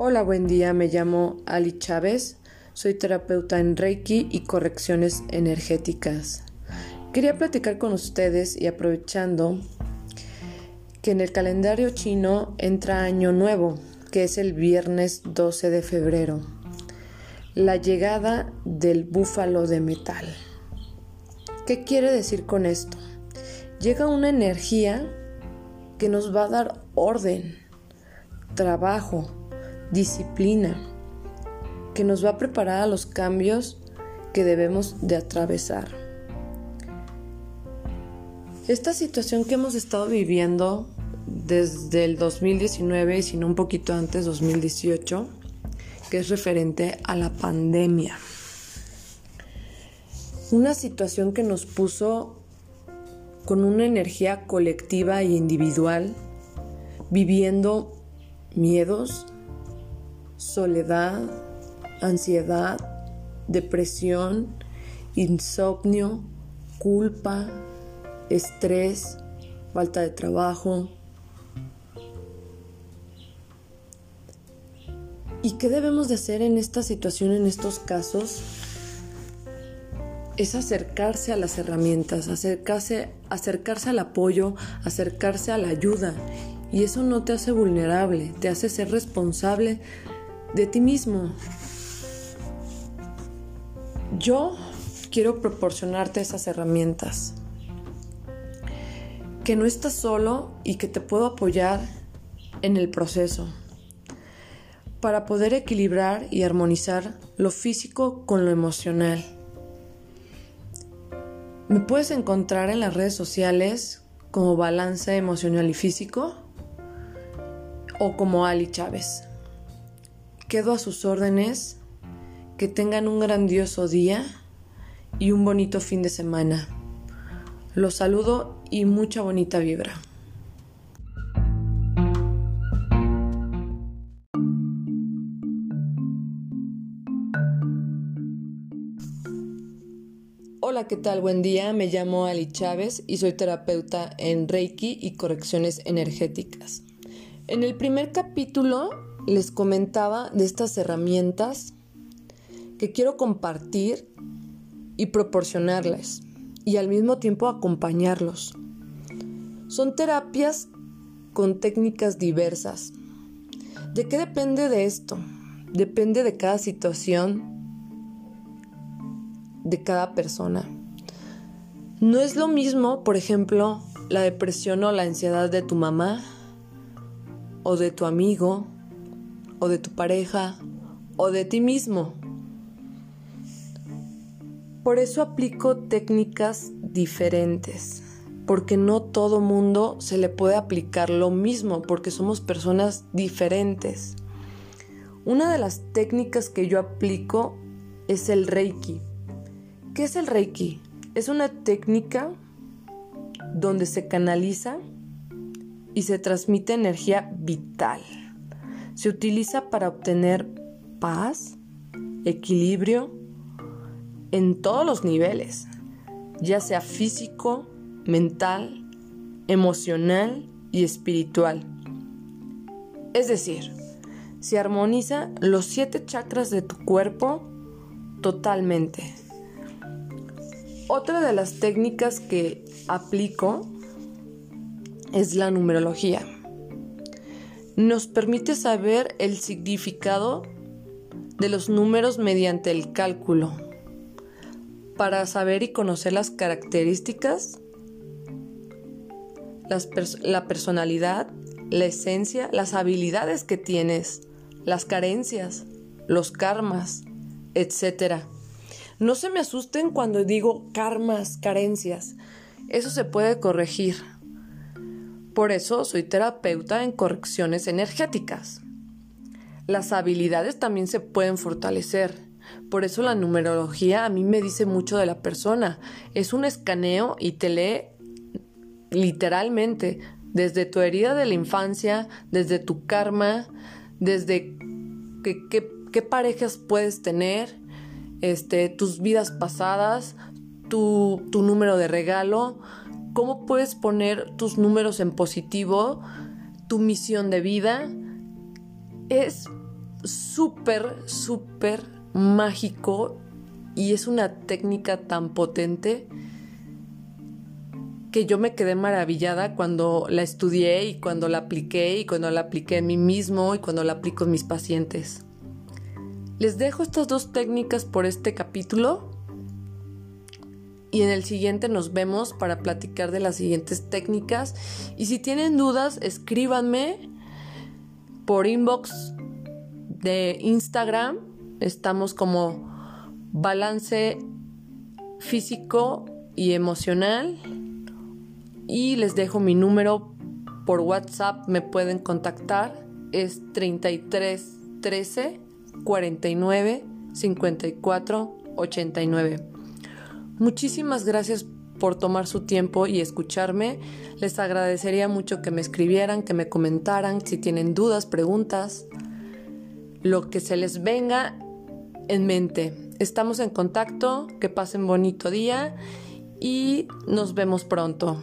Hola, buen día, me llamo Ali Chávez, soy terapeuta en Reiki y correcciones energéticas. Quería platicar con ustedes y aprovechando que en el calendario chino entra año nuevo, que es el viernes 12 de febrero, la llegada del búfalo de metal. ¿Qué quiere decir con esto? Llega una energía que nos va a dar orden, trabajo, disciplina, que nos va a preparar a los cambios que debemos de atravesar. Esta situación que hemos estado viviendo desde el 2019 y si no un poquito antes, 2018, que es referente a la pandemia. Una situación que nos puso con una energía colectiva e individual, viviendo miedos, soledad, ansiedad, depresión, insomnio, culpa, estrés, falta de trabajo. ¿Y qué debemos de hacer en esta situación, en estos casos? Es acercarse a las herramientas, acercarse, acercarse al apoyo, acercarse a la ayuda. Y eso no te hace vulnerable, te hace ser responsable de ti mismo. Yo quiero proporcionarte esas herramientas. Que no estás solo y que te puedo apoyar en el proceso para poder equilibrar y armonizar lo físico con lo emocional. Me puedes encontrar en las redes sociales como Balance Emocional y Físico o como Ali Chávez. Quedo a sus órdenes. Que tengan un grandioso día y un bonito fin de semana. Los saludo y mucha bonita vibra. Hola, ¿qué tal? Buen día, me llamo Ali Chávez y soy terapeuta en Reiki y correcciones energéticas. En el primer capítulo les comentaba de estas herramientas que quiero compartir y proporcionarles y al mismo tiempo acompañarlos. Son terapias con técnicas diversas. ¿De qué depende de esto? Depende de cada situación, de cada persona. No es lo mismo, por ejemplo, la depresión o la ansiedad de tu mamá o de tu amigo o de tu pareja o de ti mismo. Por eso aplico técnicas diferentes, porque no todo mundo se le puede aplicar lo mismo, porque somos personas diferentes. Una de las técnicas que yo aplico es el Reiki. ¿Qué es el Reiki? Es una técnica donde se canaliza y se transmite energía vital. Se utiliza para obtener paz, equilibrio en todos los niveles, ya sea físico, mental, emocional y espiritual. Es decir, se armoniza los siete chakras de tu cuerpo totalmente. Otra de las técnicas que aplico es la numerología nos permite saber el significado de los números mediante el cálculo, para saber y conocer las características, la personalidad, la esencia, las habilidades que tienes, las carencias, los karmas, etc. No se me asusten cuando digo karmas, carencias. Eso se puede corregir. Por eso soy terapeuta en correcciones energéticas. Las habilidades también se pueden fortalecer. Por eso la numerología a mí me dice mucho de la persona. Es un escaneo y te lee literalmente desde tu herida de la infancia, desde tu karma, desde qué, parejas puedes tener, este, tus vidas pasadas, tu, tu número de regalo, cómo puedes poner tus números en positivo, tu misión de vida. Es súper, súper mágico y es una técnica tan potente que yo me quedé maravillada cuando la estudié y cuando la apliqué y cuando la apliqué en mí mismo y cuando la aplico en mis pacientes. Les dejo estas dos técnicas por este capítulo y en el siguiente nos vemos para platicar de las siguientes técnicas. Y si tienen dudas escríbanme por inbox de Instagram. Estamos como balance físico y emocional. Y les dejo mi número por WhatsApp, me pueden contactar, es 33 13 49 54 89. Muchísimas gracias por tomar su tiempo y escucharme. Les agradecería mucho que me escribieran, que me comentaran si tienen dudas, preguntas, lo que se les venga en mente. Estamos en contacto, que pasen bonito día y nos vemos pronto.